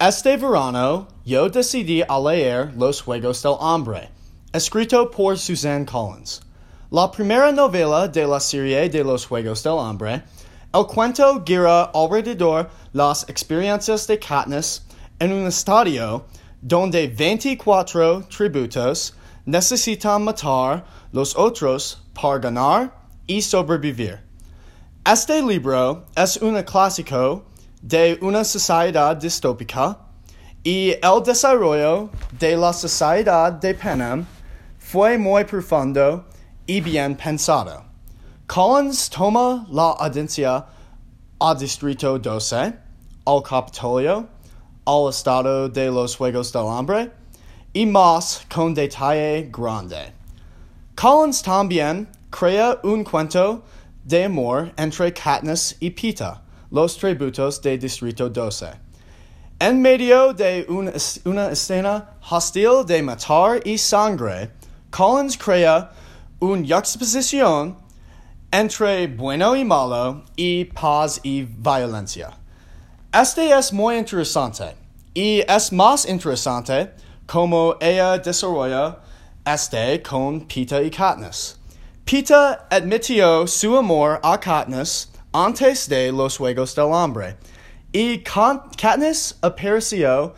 Este verano yo decidí a leer Los Juegos del Hambre, escrito por Suzanne Collins. La primera novela de la serie de Los Juegos del Hambre, el cuento gira alrededor las experiencias de Katniss en un estadio donde 24 tributos necesitan matar los otros para ganar y sobrevivir. Este libro es un clásico de una sociedad distópica y el desarrollo de la sociedad de Panem fue muy profundo y bien pensado. Collins toma la audiencia a Distrito 12, al Capitolio, al estado de los Juegos del Hambre y más con detalle grande. Collins también crea un cuento de amor entre Katniss y Peeta, los tributos de Distrito 12. En medio de una escena hostil de matar y sangre, Collins crea una juxtaposición entre bueno y malo y paz y violencia. Este es muy interesante y es más interesante como ella desarrolla este con Peeta y Katniss. Peeta admitió su amor a Katniss antes de los Juegos del Hambre y Katniss apareció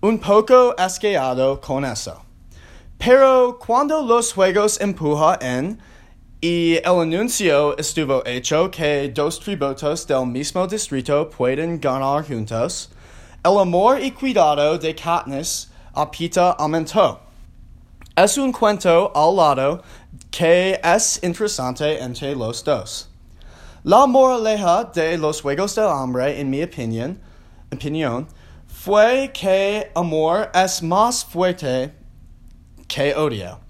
un poco asqueado con eso. Pero cuando los juegos empuja en y el anuncio estuvo hecho que dos tributos del mismo distrito pueden ganar juntos, el amor y cuidado de Katniss a Pita aumentó. Es un cuento al lado que es interesante entre los dos. La moraleja de los Juegos del Hambre, en mi opinión, opinión, fue que amor es más fuerte que odio.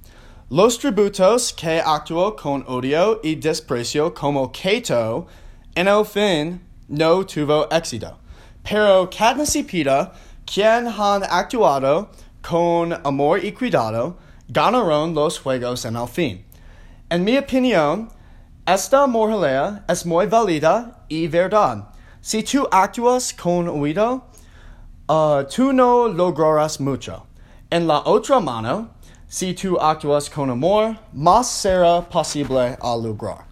Los tributos que actuó con odio y desprecio como Cato en el fin no tuvo éxito. Pero Katniss y Peeta, quien han actuado con amor y cuidado, ganaron los juegos en el fin. En mi opinión, esta moraleja es muy válida y verdad. Si tú actúas con oído, uh, tú no lograrás mucho. En la otra mano, si tú actúas con amor, más será posible a lograr.